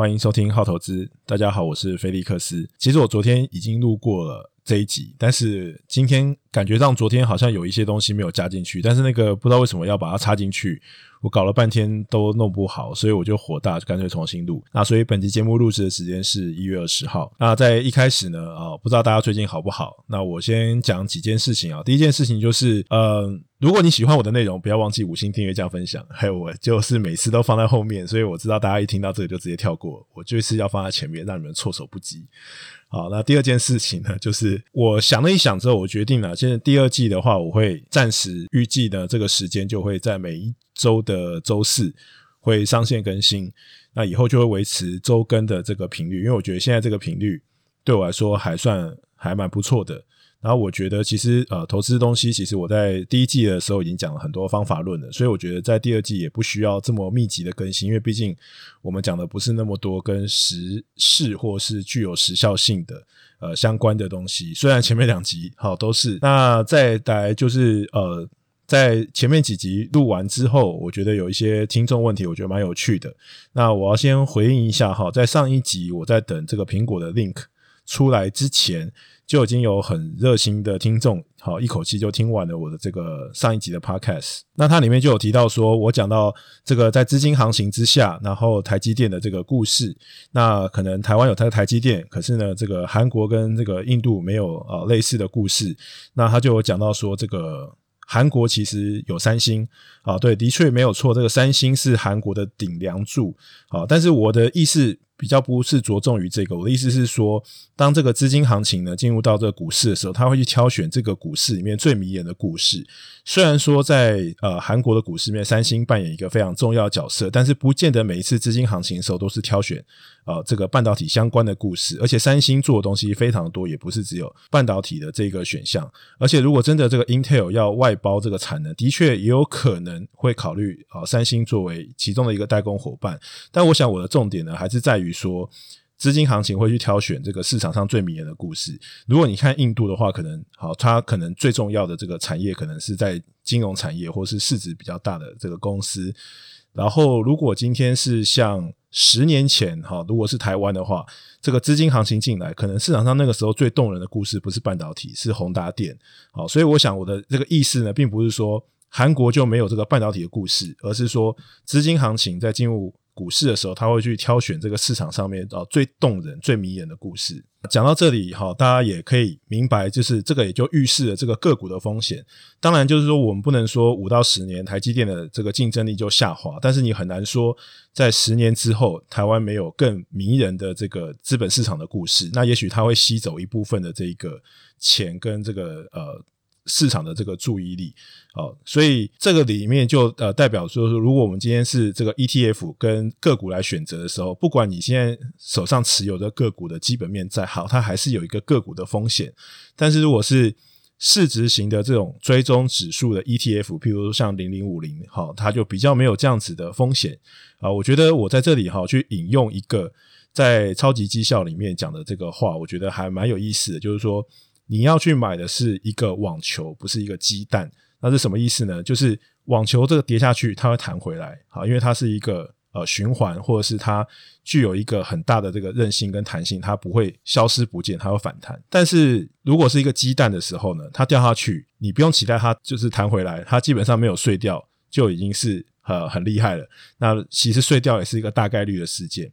欢迎收听好投资。大家好，我是菲利克斯。其实我昨天已经录过了这一集，但是今天感觉上昨天好像有一些东西没有加进去，但是那个不知道为什么要把它插进去。我搞了半天都弄不好，所以我就火大，就干脆重新录。那所以本期节目录制的时间是一月二十号。那在一开始呢，啊，不知道大家最近好不好？那我先讲几件事情啊。第一件事情就是，呃，如果你喜欢我的内容，不要忘记五星订阅加分享。还有我就是每次都放在后面，所以我知道大家一听到这个就直接跳过。我就是要放在前面，让你们措手不及。好，那第二件事情呢，就是我想了一想之后，我决定了，现在第二季的话，我会暂时预计的这个时间就会在每一周的周四会上线更新。那以后就会维持周更的这个频率，因为我觉得现在这个频率对我来说还算还蛮不错的。然后我觉得，其实呃，投资东西，其实我在第一季的时候已经讲了很多方法论了，所以我觉得在第二季也不需要这么密集的更新，因为毕竟我们讲的不是那么多跟时事或是具有时效性的呃相关的东西。虽然前面两集好都是，那再来就是呃，在前面几集录完之后，我觉得有一些听众问题，我觉得蛮有趣的。那我要先回应一下哈，在上一集我在等这个苹果的 link 出来之前。就已经有很热心的听众，好，一口气就听完了我的这个上一集的 podcast。那它里面就有提到说，我讲到这个在资金行情之下，然后台积电的这个故事。那可能台湾有它的台积电，可是呢，这个韩国跟这个印度没有呃类似的故事。那他就有讲到说，这个韩国其实有三星啊，对，的确没有错，这个三星是韩国的顶梁柱啊。但是我的意思。比较不是着重于这个，我的意思是说，当这个资金行情呢进入到这个股市的时候，他会去挑选这个股市里面最迷人的故事。虽然说在呃韩国的股市里面，三星扮演一个非常重要的角色，但是不见得每一次资金行情的时候都是挑选呃这个半导体相关的故事。而且三星做的东西非常多，也不是只有半导体的这个选项。而且如果真的这个 Intel 要外包这个产能，的确也有可能会考虑啊三星作为其中的一个代工伙伴。但我想我的重点呢，还是在于。说资金行情会去挑选这个市场上最迷人的故事。如果你看印度的话，可能好，它可能最重要的这个产业可能是在金融产业，或是市值比较大的这个公司。然后，如果今天是像十年前哈，如果是台湾的话，这个资金行情进来，可能市场上那个时候最动人的故事不是半导体，是宏达电。好，所以我想我的这个意思呢，并不是说韩国就没有这个半导体的故事，而是说资金行情在进入。股市的时候，他会去挑选这个市场上面啊最动人、最迷人的故事。讲到这里哈，大家也可以明白，就是这个也就预示了这个个股的风险。当然，就是说我们不能说五到十年台积电的这个竞争力就下滑，但是你很难说在十年之后台湾没有更迷人的这个资本市场的故事。那也许它会吸走一部分的这个钱跟这个呃。市场的这个注意力，哦，所以这个里面就呃代表说，如果我们今天是这个 ETF 跟个股来选择的时候，不管你现在手上持有的个股的基本面再好，它还是有一个个股的风险。但是如果是市值型的这种追踪指数的 ETF，譬如说像零零五零，好，它就比较没有这样子的风险啊。我觉得我在这里哈去引用一个在超级绩效里面讲的这个话，我觉得还蛮有意思的，就是说。你要去买的是一个网球，不是一个鸡蛋。那是什么意思呢？就是网球这个跌下去，它会弹回来，好，因为它是一个呃循环，或者是它具有一个很大的这个韧性跟弹性，它不会消失不见，它会反弹。但是如果是一个鸡蛋的时候呢，它掉下去，你不用期待它就是弹回来，它基本上没有碎掉就已经是呃很厉害了。那其实碎掉也是一个大概率的事件。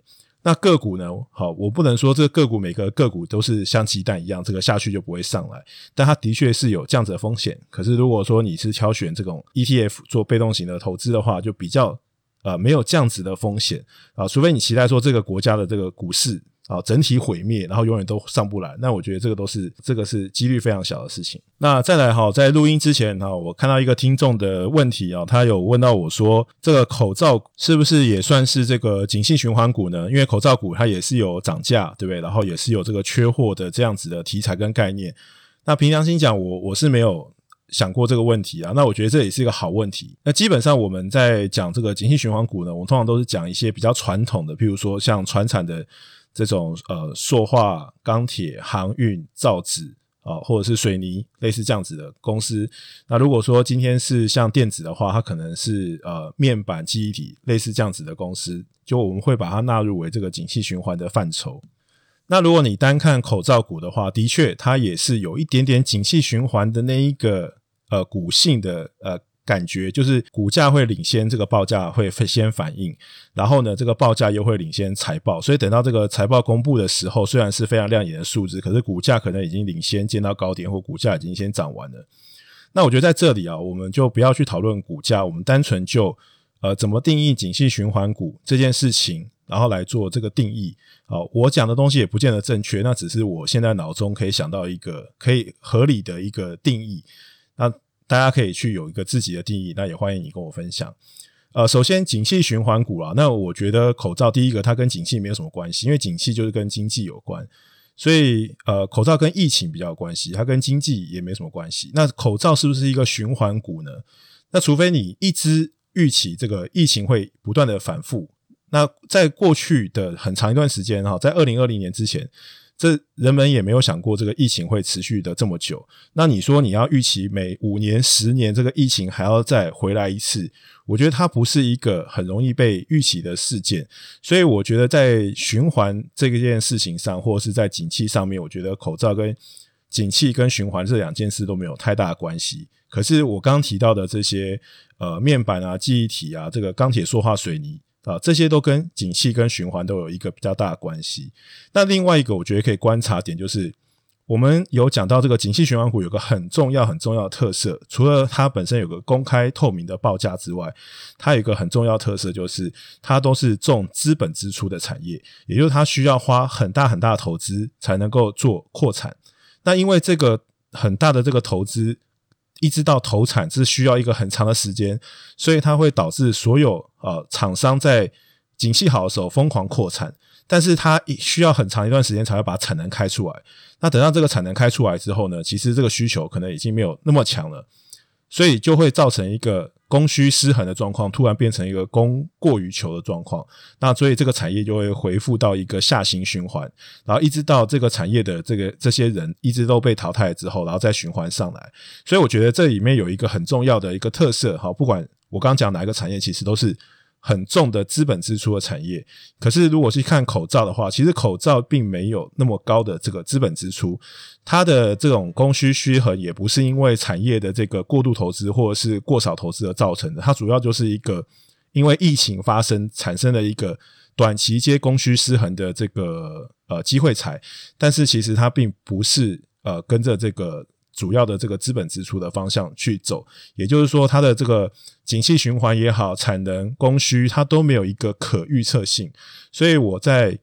那个股呢？好，我不能说这个个股每个个股都是像鸡蛋一样，这个下去就不会上来。但它的确是有这样子的风险。可是如果说你是挑选这种 ETF 做被动型的投资的话，就比较呃没有这样子的风险啊，除非你期待说这个国家的这个股市。啊，整体毁灭，然后永远都上不来。那我觉得这个都是这个是几率非常小的事情。那再来哈，在录音之前哈，我看到一个听众的问题啊，他有问到我说，这个口罩是不是也算是这个景气循环股呢？因为口罩股它也是有涨价，对不对？然后也是有这个缺货的这样子的题材跟概念。那凭良心讲，我我是没有想过这个问题啊。那我觉得这也是一个好问题。那基本上我们在讲这个景气循环股呢，我们通常都是讲一些比较传统的，譬如说像传产的。这种呃，塑化、钢铁、航运、造纸啊，或者是水泥类似这样子的公司。那如果说今天是像电子的话，它可能是呃面板记忆体类似这样子的公司，就我们会把它纳入为这个景气循环的范畴。那如果你单看口罩股的话，的确它也是有一点点景气循环的那一个呃股性的呃。感觉就是股价会领先这个报价会先反应，然后呢，这个报价又会领先财报，所以等到这个财报公布的时候，虽然是非常亮眼的数字，可是股价可能已经领先见到高点，或股价已经先涨完了。那我觉得在这里啊，我们就不要去讨论股价，我们单纯就呃怎么定义景气循环股这件事情，然后来做这个定义。好，我讲的东西也不见得正确，那只是我现在脑中可以想到一个可以合理的一个定义。那。大家可以去有一个自己的定义，那也欢迎你跟我分享。呃，首先景气循环股啊，那我觉得口罩第一个它跟景气没有什么关系，因为景气就是跟经济有关，所以呃，口罩跟疫情比较有关系，它跟经济也没什么关系。那口罩是不是一个循环股呢？那除非你一直预期这个疫情会不断的反复，那在过去的很长一段时间哈，在二零二零年之前。这人们也没有想过这个疫情会持续的这么久。那你说你要预期每五年、十年这个疫情还要再回来一次，我觉得它不是一个很容易被预期的事件。所以我觉得在循环这件事情上，或者是在景气上面，我觉得口罩跟景气跟循环这两件事都没有太大关系。可是我刚提到的这些呃面板啊、记忆体啊、这个钢铁、塑化、水泥。啊，这些都跟景气跟循环都有一个比较大的关系。那另外一个，我觉得可以观察点就是，我们有讲到这个景气循环股有个很重要很重要的特色，除了它本身有个公开透明的报价之外，它有一个很重要特色就是它都是重资本支出的产业，也就是它需要花很大很大的投资才能够做扩产。那因为这个很大的这个投资。一直到投产是需要一个很长的时间，所以它会导致所有呃厂商在景气好的时候疯狂扩产，但是它需要很长一段时间才会把产能开出来。那等到这个产能开出来之后呢，其实这个需求可能已经没有那么强了，所以就会造成一个。供需失衡的状况突然变成一个供过于求的状况，那所以这个产业就会回复到一个下行循环，然后一直到这个产业的这个这些人一直都被淘汰之后，然后再循环上来。所以我觉得这里面有一个很重要的一个特色，哈，不管我刚讲哪一个产业，其实都是。很重的资本支出的产业，可是如果是看口罩的话，其实口罩并没有那么高的这个资本支出，它的这种供需失衡也不是因为产业的这个过度投资或者是过少投资而造成的，它主要就是一个因为疫情发生产生了一个短期接供需失衡的这个呃机会财，但是其实它并不是呃跟着这个。主要的这个资本支出的方向去走，也就是说，它的这个景气循环也好，产能供需它都没有一个可预测性，所以我在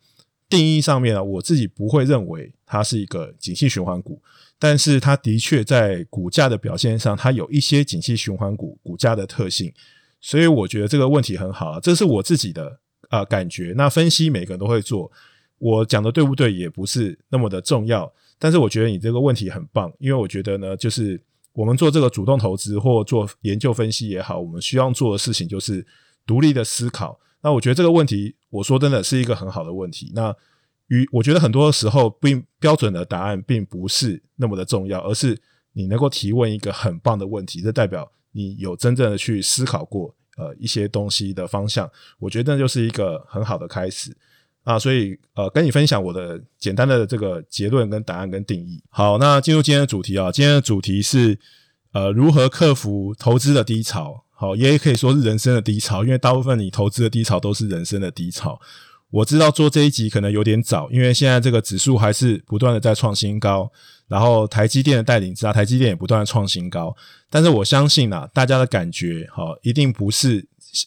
定义上面呢，我自己不会认为它是一个景气循环股，但是它的确在股价的表现上，它有一些景气循环股股价的特性，所以我觉得这个问题很好啊，这是我自己的啊、感觉。那分析每个人都会做，我讲的对不对也不是那么的重要。但是我觉得你这个问题很棒，因为我觉得呢，就是我们做这个主动投资或做研究分析也好，我们需要做的事情就是独立的思考。那我觉得这个问题，我说真的是一个很好的问题。那与我觉得很多时候并标准的答案并不是那么的重要，而是你能够提问一个很棒的问题，这代表你有真正的去思考过呃一些东西的方向。我觉得那就是一个很好的开始。啊，所以呃，跟你分享我的简单的这个结论跟答案跟定义。好，那进入今天的主题啊，今天的主题是呃，如何克服投资的低潮。好，也可以说是人生的低潮，因为大部分你投资的低潮都是人生的低潮。我知道做这一集可能有点早，因为现在这个指数还是不断的在创新高，然后台积电的带领之下，台积电也不断的创新高。但是我相信啊，大家的感觉好，一定不是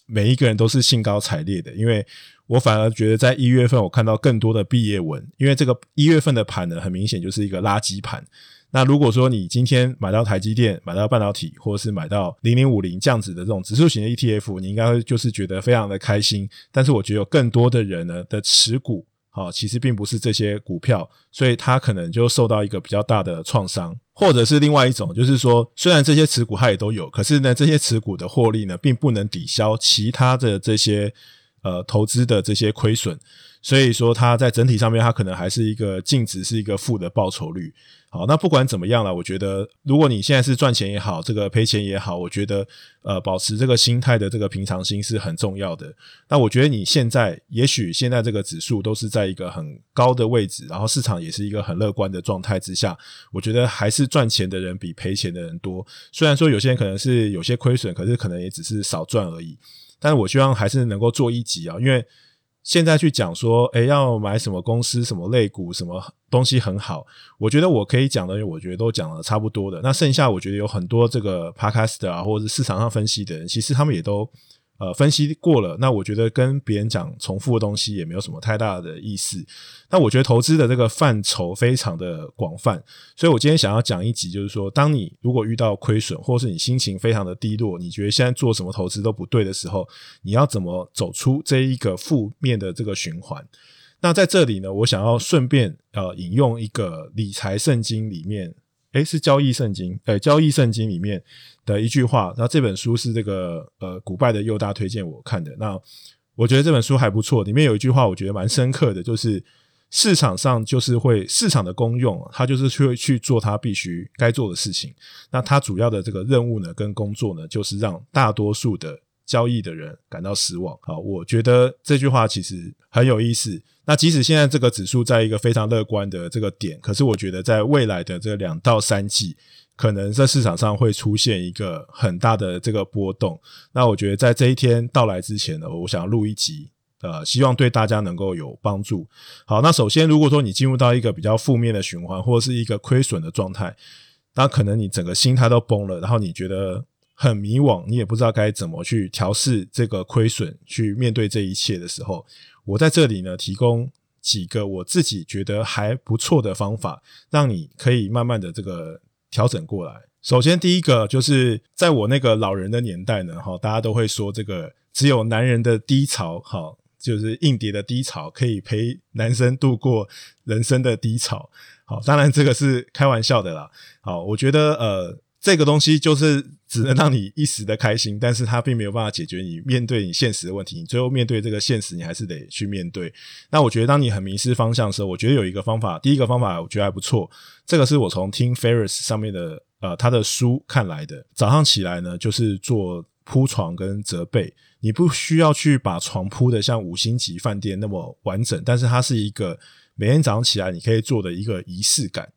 每一个人都是兴高采烈的，因为。我反而觉得，在一月份我看到更多的毕业文，因为这个一月份的盘呢，很明显就是一个垃圾盘。那如果说你今天买到台积电、买到半导体，或者是买到零零五零这样子的这种指数型的 ETF，你应该会就是觉得非常的开心。但是我觉得有更多的人呢的持股，好，其实并不是这些股票，所以他可能就受到一个比较大的创伤，或者是另外一种，就是说，虽然这些持股他也都有，可是呢，这些持股的获利呢，并不能抵消其他的这些。呃投资的这些亏损，所以说它在整体上面它可能还是一个净值是一个负的报酬率。好，那不管怎么样了，我觉得如果你现在是赚钱也好，这个赔钱也好，我觉得呃保持这个心态的这个平常心是很重要的。那我觉得你现在也许现在这个指数都是在一个很高的位置，然后市场也是一个很乐观的状态之下，我觉得还是赚钱的人比赔钱的人多。虽然说有些人可能是有些亏损，可是可能也只是少赚而已。但是我希望还是能够做一集啊，因为。现在去讲说，诶，要买什么公司、什么类股、什么东西很好，我觉得我可以讲的，我觉得都讲了差不多的。那剩下我觉得有很多这个 podcast 啊，或者是市场上分析的人，其实他们也都。呃，分析过了，那我觉得跟别人讲重复的东西也没有什么太大的意思。那我觉得投资的这个范畴非常的广泛，所以我今天想要讲一集，就是说，当你如果遇到亏损，或是你心情非常的低落，你觉得现在做什么投资都不对的时候，你要怎么走出这一个负面的这个循环？那在这里呢，我想要顺便呃引用一个理财圣经里面。诶，是交易圣经，呃，交易圣经里面的一句话。那这本书是这个呃古拜的佑大推荐我看的。那我觉得这本书还不错，里面有一句话我觉得蛮深刻的，就是市场上就是会市场的功用，它就是去去做它必须该做的事情。那它主要的这个任务呢，跟工作呢，就是让大多数的交易的人感到失望。好，我觉得这句话其实很有意思。那即使现在这个指数在一个非常乐观的这个点，可是我觉得在未来的这两到三季，可能在市场上会出现一个很大的这个波动。那我觉得在这一天到来之前呢，我想要录一集，呃，希望对大家能够有帮助。好，那首先如果说你进入到一个比较负面的循环，或者是一个亏损的状态，那可能你整个心态都崩了，然后你觉得很迷惘，你也不知道该怎么去调试这个亏损，去面对这一切的时候。我在这里呢，提供几个我自己觉得还不错的方法，让你可以慢慢的这个调整过来。首先，第一个就是在我那个老人的年代呢，哈，大家都会说这个只有男人的低潮，哈，就是硬碟的低潮，可以陪男生度过人生的低潮。好，当然这个是开玩笑的啦。好，我觉得呃。这个东西就是只能让你一时的开心，但是它并没有办法解决你面对你现实的问题。你最后面对这个现实，你还是得去面对。那我觉得，当你很迷失方向的时候，我觉得有一个方法，第一个方法我觉得还不错。这个是我从听 Ferris 上面的呃他的书看来的。早上起来呢，就是做铺床跟折被，你不需要去把床铺的像五星级饭店那么完整，但是它是一个每天早上起来你可以做的一个仪式感。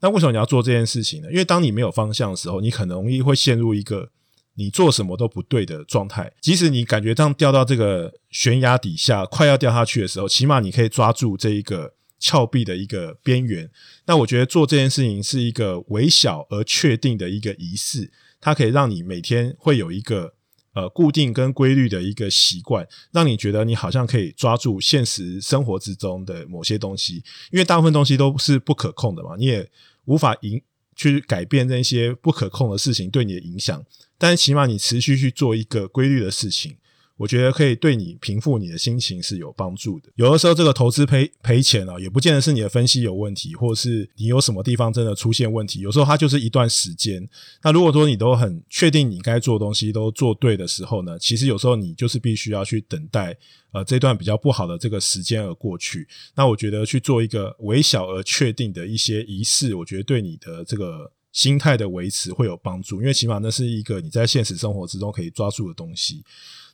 那为什么你要做这件事情呢？因为当你没有方向的时候，你很容易会陷入一个你做什么都不对的状态。即使你感觉这样掉到这个悬崖底下，快要掉下去的时候，起码你可以抓住这一个峭壁的一个边缘。那我觉得做这件事情是一个微小而确定的一个仪式，它可以让你每天会有一个。呃，固定跟规律的一个习惯，让你觉得你好像可以抓住现实生活之中的某些东西，因为大部分东西都是不可控的嘛，你也无法影去改变那些不可控的事情对你的影响，但是起码你持续去做一个规律的事情。我觉得可以对你平复你的心情是有帮助的。有的时候，这个投资赔赔钱啊，也不见得是你的分析有问题，或者是你有什么地方真的出现问题。有时候它就是一段时间。那如果说你都很确定你该做的东西都做对的时候呢，其实有时候你就是必须要去等待，呃，这段比较不好的这个时间而过去。那我觉得去做一个微小而确定的一些仪式，我觉得对你的这个心态的维持会有帮助，因为起码那是一个你在现实生活之中可以抓住的东西。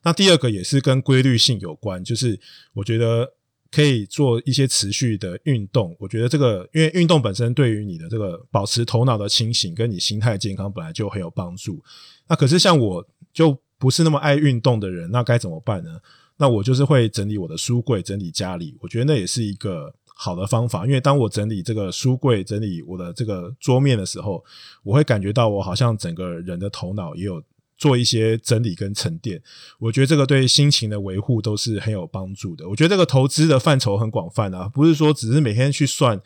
那第二个也是跟规律性有关，就是我觉得可以做一些持续的运动。我觉得这个，因为运动本身对于你的这个保持头脑的清醒，跟你心态健康本来就很有帮助。那可是像我就不是那么爱运动的人，那该怎么办呢？那我就是会整理我的书柜，整理家里。我觉得那也是一个好的方法，因为当我整理这个书柜、整理我的这个桌面的时候，我会感觉到我好像整个人的头脑也有。做一些整理跟沉淀，我觉得这个对心情的维护都是很有帮助的。我觉得这个投资的范畴很广泛啊，不是说只是每天去算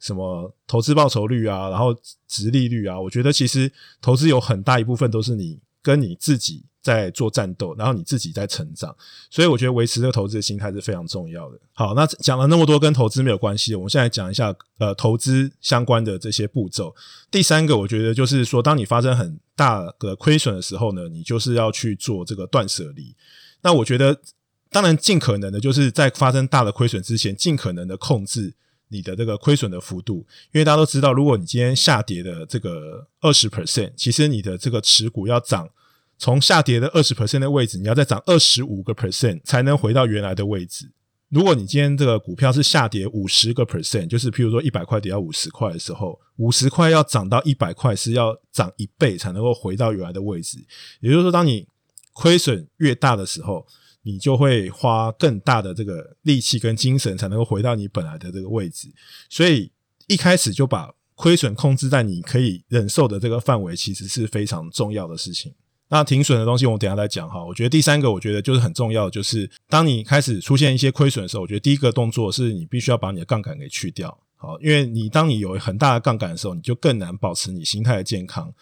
什么投资报酬率啊，然后值利率啊。我觉得其实投资有很大一部分都是你跟你自己。在做战斗，然后你自己在成长，所以我觉得维持这个投资的心态是非常重要的。好，那讲了那么多跟投资没有关系，我们现在讲一下呃投资相关的这些步骤。第三个，我觉得就是说，当你发生很大的亏损的时候呢，你就是要去做这个断舍离。那我觉得。当然尽可能的就是在发生大的亏损之前，尽可能的控制你的这个亏损的幅度，因为大家都知道，如果你今天下跌的这个二十 percent，其实你的这个持股要涨。从下跌的二十 percent 的位置，你要再涨二十五个 percent 才能回到原来的位置。如果你今天这个股票是下跌五十个 percent，就是譬如说一百块跌到五十块的时候，五十块要涨到一百块是要涨一倍才能够回到原来的位置。也就是说，当你亏损越大的时候，你就会花更大的这个力气跟精神才能够回到你本来的这个位置。所以一开始就把亏损控制在你可以忍受的这个范围，其实是非常重要的事情。那停损的东西，我们等下再讲哈。我觉得第三个，我觉得就是很重要，就是当你开始出现一些亏损的时候，我觉得第一个动作是你必须要把你的杠杆给去掉，好，因为你当你有很大的杠杆的时候，你就更难保持你心态的健康。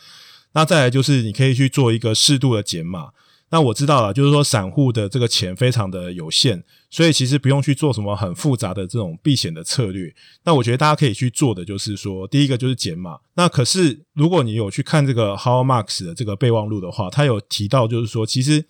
那再来就是你可以去做一个适度的减码。那我知道了，就是说散户的这个钱非常的有限，所以其实不用去做什么很复杂的这种避险的策略。那我觉得大家可以去做的就是说，第一个就是减码。那可是如果你有去看这个 How Marks 的这个备忘录的话，他有提到就是说，其实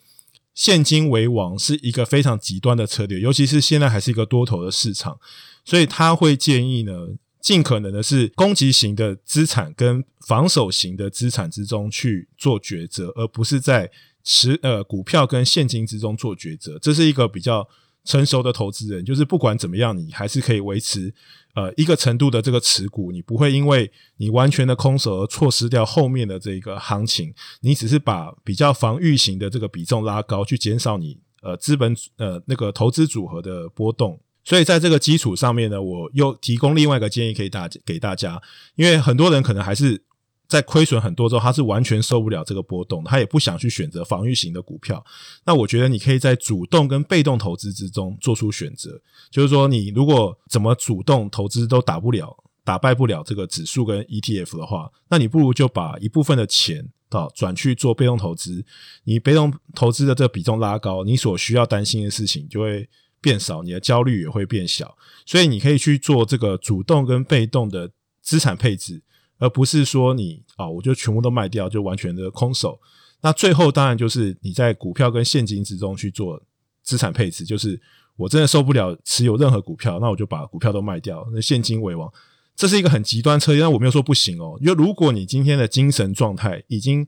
现金为王是一个非常极端的策略，尤其是现在还是一个多头的市场，所以他会建议呢，尽可能的是攻击型的资产跟防守型的资产之中去做抉择，而不是在持呃股票跟现金之中做抉择，这是一个比较成熟的投资人。就是不管怎么样，你还是可以维持呃一个程度的这个持股，你不会因为你完全的空手而错失掉后面的这个行情。你只是把比较防御型的这个比重拉高，去减少你呃资本呃那个投资组合的波动。所以在这个基础上面呢，我又提供另外一个建议，可以大给大家，因为很多人可能还是。在亏损很多之后，他是完全受不了这个波动，他也不想去选择防御型的股票。那我觉得你可以在主动跟被动投资之中做出选择。就是说，你如果怎么主动投资都打不了、打败不了这个指数跟 ETF 的话，那你不如就把一部分的钱啊转去做被动投资。你被动投资的这个比重拉高，你所需要担心的事情就会变少，你的焦虑也会变小。所以你可以去做这个主动跟被动的资产配置。而不是说你啊，我就全部都卖掉，就完全的空手。那最后当然就是你在股票跟现金之中去做资产配置，就是我真的受不了持有任何股票，那我就把股票都卖掉，那现金为王。这是一个很极端策略，但我没有说不行哦。因为如果你今天的精神状态已经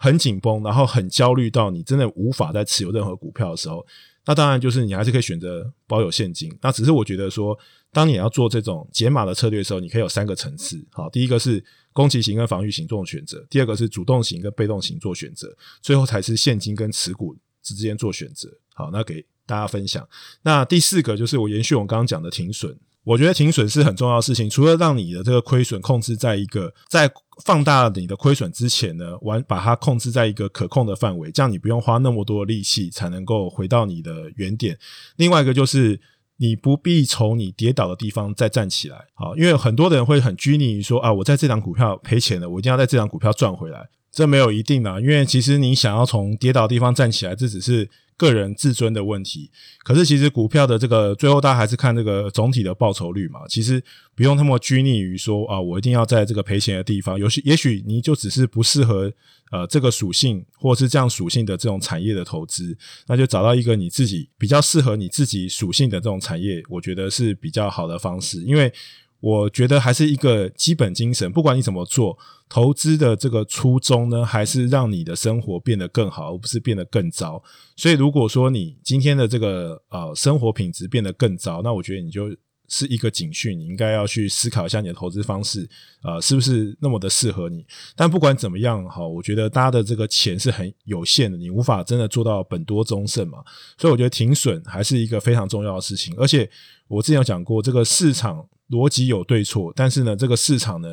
很紧绷，然后很焦虑到你真的无法再持有任何股票的时候，那当然就是你还是可以选择保有现金。那只是我觉得说。当你要做这种解码的策略的时候，你可以有三个层次。好，第一个是攻击型跟防御型做选择，第二个是主动型跟被动型做选择，最后才是现金跟持股之间做选择。好，那给大家分享。那第四个就是我延续我刚刚讲的停损，我觉得停损是很重要的事情。除了让你的这个亏损控制在一个在放大你的亏损之前呢，完把它控制在一个可控的范围，这样你不用花那么多的力气才能够回到你的原点。另外一个就是。你不必从你跌倒的地方再站起来，好，因为很多人会很拘泥于说啊，我在这档股票赔钱了，我一定要在这档股票赚回来，这没有一定的，因为其实你想要从跌倒的地方站起来，这只是个人自尊的问题。可是其实股票的这个最后，大家还是看这个总体的报酬率嘛，其实不用那么拘泥于说啊，我一定要在这个赔钱的地方，有些也许你就只是不适合。呃，这个属性或是这样属性的这种产业的投资，那就找到一个你自己比较适合你自己属性的这种产业，我觉得是比较好的方式。因为我觉得还是一个基本精神，不管你怎么做，投资的这个初衷呢，还是让你的生活变得更好，而不是变得更糟。所以，如果说你今天的这个呃生活品质变得更糟，那我觉得你就。是一个警讯，你应该要去思考一下你的投资方式，呃，是不是那么的适合你？但不管怎么样，哈，我觉得大家的这个钱是很有限的，你无法真的做到本多终胜嘛。所以我觉得停损还是一个非常重要的事情。而且我之前有讲过，这个市场逻辑有对错，但是呢，这个市场呢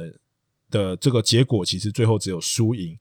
的这个结果其实最后只有输赢，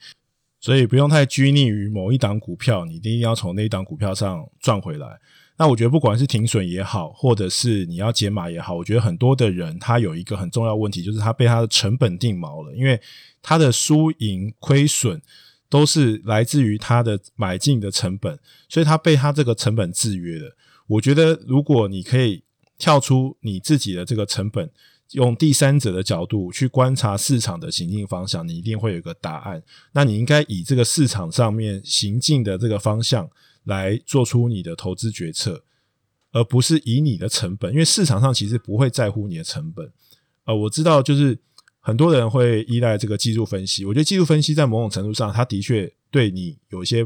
所以不用太拘泥于某一档股票，你一定要从那一档股票上赚回来。那我觉得不管是停损也好，或者是你要减码也好，我觉得很多的人他有一个很重要问题，就是他被他的成本定锚了，因为他的输赢亏损都是来自于他的买进的成本，所以他被他这个成本制约了。我觉得如果你可以跳出你自己的这个成本，用第三者的角度去观察市场的行进方向，你一定会有一个答案。那你应该以这个市场上面行进的这个方向。来做出你的投资决策，而不是以你的成本，因为市场上其实不会在乎你的成本。呃，我知道就是很多人会依赖这个技术分析，我觉得技术分析在某种程度上，它的确对你有一些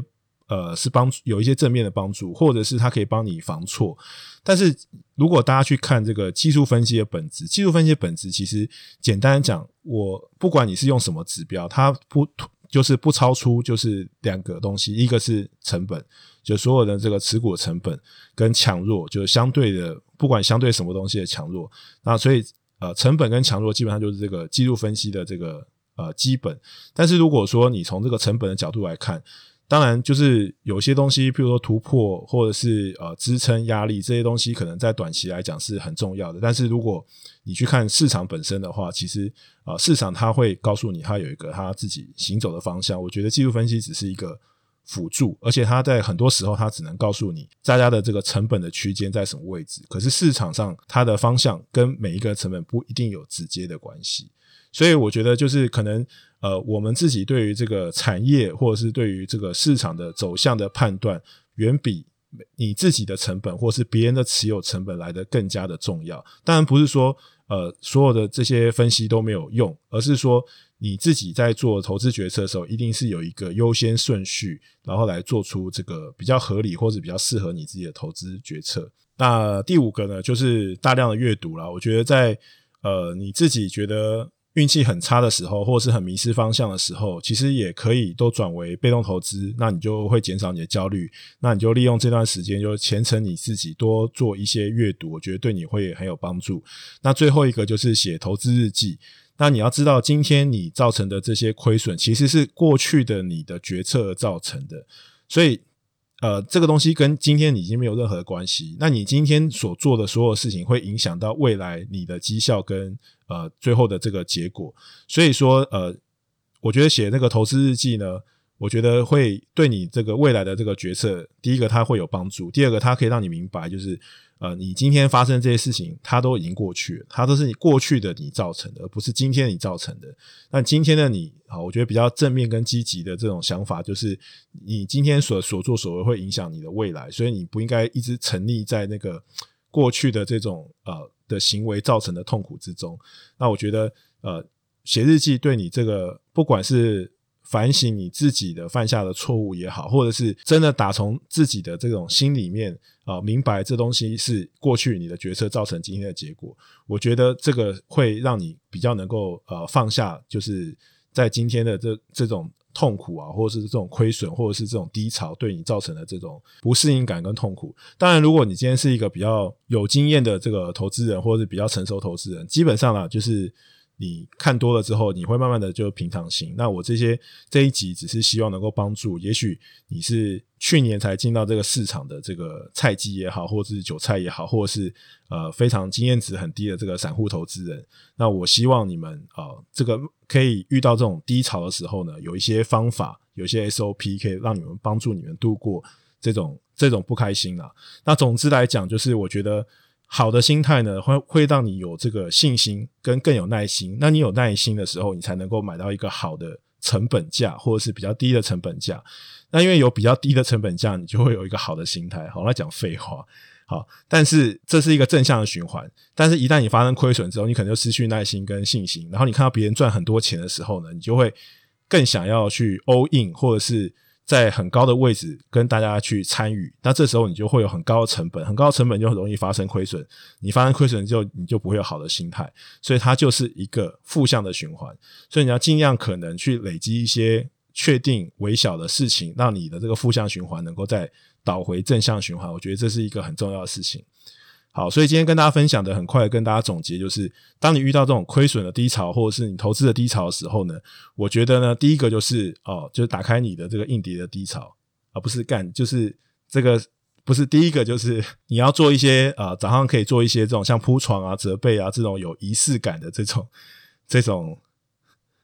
呃是帮助，有一些正面的帮助，或者是它可以帮你防错。但是如果大家去看这个技术分析的本质，技术分析的本质其实简单讲，我不管你是用什么指标，它不就是不超出就是两个东西，一个是成本，就所有的这个持股的成本跟强弱，就是相对的，不管相对什么东西的强弱，那所以呃成本跟强弱基本上就是这个技术分析的这个呃基本。但是如果说你从这个成本的角度来看，当然，就是有些东西，譬如说突破或者是呃支撑压力这些东西，可能在短期来讲是很重要的。但是如果你去看市场本身的话，其实啊、呃，市场它会告诉你它有一个它自己行走的方向。我觉得技术分析只是一个辅助，而且它在很多时候它只能告诉你大家的这个成本的区间在什么位置。可是市场上它的方向跟每一个成本不一定有直接的关系。所以我觉得就是可能。呃，我们自己对于这个产业或者是对于这个市场的走向的判断，远比你自己的成本或是别人的持有成本来得更加的重要。当然不是说呃所有的这些分析都没有用，而是说你自己在做投资决策的时候，一定是有一个优先顺序，然后来做出这个比较合理或者比较适合你自己的投资决策。那第五个呢，就是大量的阅读啦。我觉得在呃你自己觉得。运气很差的时候，或是很迷失方向的时候，其实也可以都转为被动投资，那你就会减少你的焦虑。那你就利用这段时间，就虔诚你自己，多做一些阅读，我觉得对你会很有帮助。那最后一个就是写投资日记。那你要知道，今天你造成的这些亏损，其实是过去的你的决策造成的，所以。呃，这个东西跟今天已经没有任何的关系。那你今天所做的所有事情，会影响到未来你的绩效跟呃最后的这个结果。所以说，呃，我觉得写那个投资日记呢，我觉得会对你这个未来的这个决策，第一个它会有帮助，第二个它可以让你明白，就是。呃，你今天发生这些事情，它都已经过去了，它都是你过去的你造成的，而不是今天你造成的。但今天的你，好，我觉得比较正面跟积极的这种想法，就是你今天所所作所为会影响你的未来，所以你不应该一直沉溺在那个过去的这种呃的行为造成的痛苦之中。那我觉得，呃，写日记对你这个不管是。反省你自己的犯下的错误也好，或者是真的打从自己的这种心里面啊，明白这东西是过去你的决策造成今天的结果。我觉得这个会让你比较能够呃放下，就是在今天的这这种痛苦啊，或者是这种亏损，或者是这种低潮对你造成的这种不适应感跟痛苦。当然，如果你今天是一个比较有经验的这个投资人，或者是比较成熟投资人，基本上呢，就是。你看多了之后，你会慢慢的就平常心。那我这些这一集只是希望能够帮助，也许你是去年才进到这个市场的这个菜鸡也好，或者是韭菜也好，或者是呃非常经验值很低的这个散户投资人。那我希望你们啊、这个可以遇到这种低潮的时候呢，有一些方法，有一些 SOP 可以让你们帮助你们度过这种这种不开心啊。那总之来讲，就是我觉得。好的心态呢，会会让你有这个信心跟更有耐心。那你有耐心的时候，你才能够买到一个好的成本价，或者是比较低的成本价。那因为有比较低的成本价，你就会有一个好的心态。好，来讲废话。好，但是这是一个正向的循环。但是，一旦你发生亏损之后，你可能就失去耐心跟信心。然后，你看到别人赚很多钱的时候呢，你就会更想要去 all in，或者是。在很高的位置跟大家去参与，那这时候你就会有很高的成本，很高的成本就很容易发生亏损。你发生亏损之后，你就不会有好的心态，所以它就是一个负向的循环。所以你要尽量可能去累积一些确定微小的事情，让你的这个负向循环能够再导回正向循环。我觉得这是一个很重要的事情。好，所以今天跟大家分享的很快跟大家总结，就是当你遇到这种亏损的低潮，或者是你投资的低潮的时候呢，我觉得呢，第一个就是哦，就是打开你的这个硬碟的低潮，而不是干，就是这个不是第一个，就是 你要做一些啊、早上可以做一些这种像铺床啊、折被啊这种有仪式感的这种这种。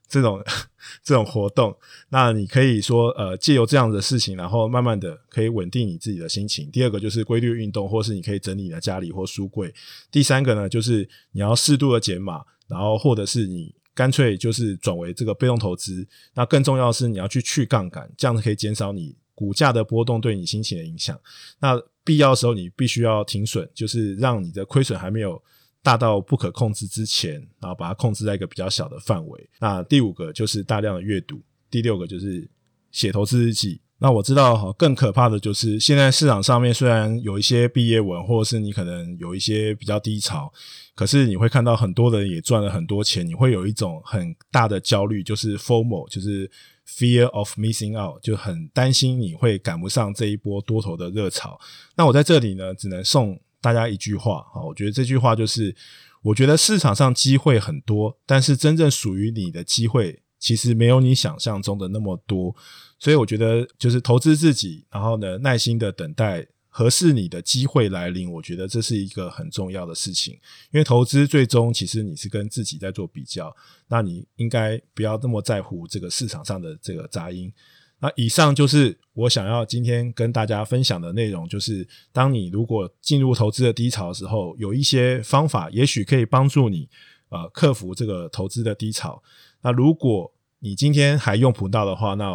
这种 这种活动，那你可以说，呃，借由这样的事情，然后慢慢的可以稳定你自己的心情。第二个就是规律运动，或是你可以整理你的家里或书柜。第三个呢，就是你要适度的减码，然后或者是你干脆就是转为这个被动投资。那更重要的是，你要去去杠杆，这样子可以减少你股价的波动对你心情的影响。那必要的时候你必须要停损，就是让你的亏损还没有大到不可控制之前，然后把它控制在一个比较小的范围。那第五个就是大量的阅读，第六个就是写投资日记。那我知道哈，更可怕的就是现在市场上面虽然有一些毕业文，或者是你可能有一些比较低潮，可是你会看到很多人也赚了很多钱，你会有一种很大的焦虑，就是 FOMO，就是 Fear of Missing Out，就很担心你会赶不上这一波多头的热潮。那我在这里呢，只能送大家一句话哈，我觉得这句话就是，我觉得市场上机会很多，但是真正属于你的机会，其实没有你想象中的那么多。所以我觉得就是投资自己，然后呢，耐心的等待合适你的机会来临。我觉得这是一个很重要的事情，因为投资最终其实你是跟自己在做比较，那你应该不要那么在乎这个市场上的这个杂音。那以上就是我想要今天跟大家分享的内容，就是当你如果进入投资的低潮的时候，有一些方法也许可以帮助你呃克服这个投资的低潮。那如果你今天还用不到的话，那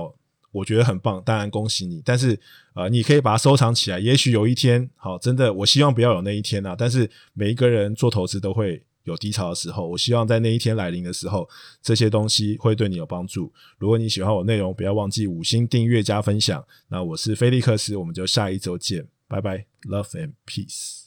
我觉得很棒，当然恭喜你。但是，呃，你可以把它收藏起来。也许有一天，好，真的，我希望不要有那一天啊。但是，每一个人做投资都会有低潮的时候。我希望在那一天来临的时候，这些东西会对你有帮助。如果你喜欢我内容，不要忘记五星订阅加分享。那我是菲利克斯，我们就下一周见，拜拜，Love and Peace。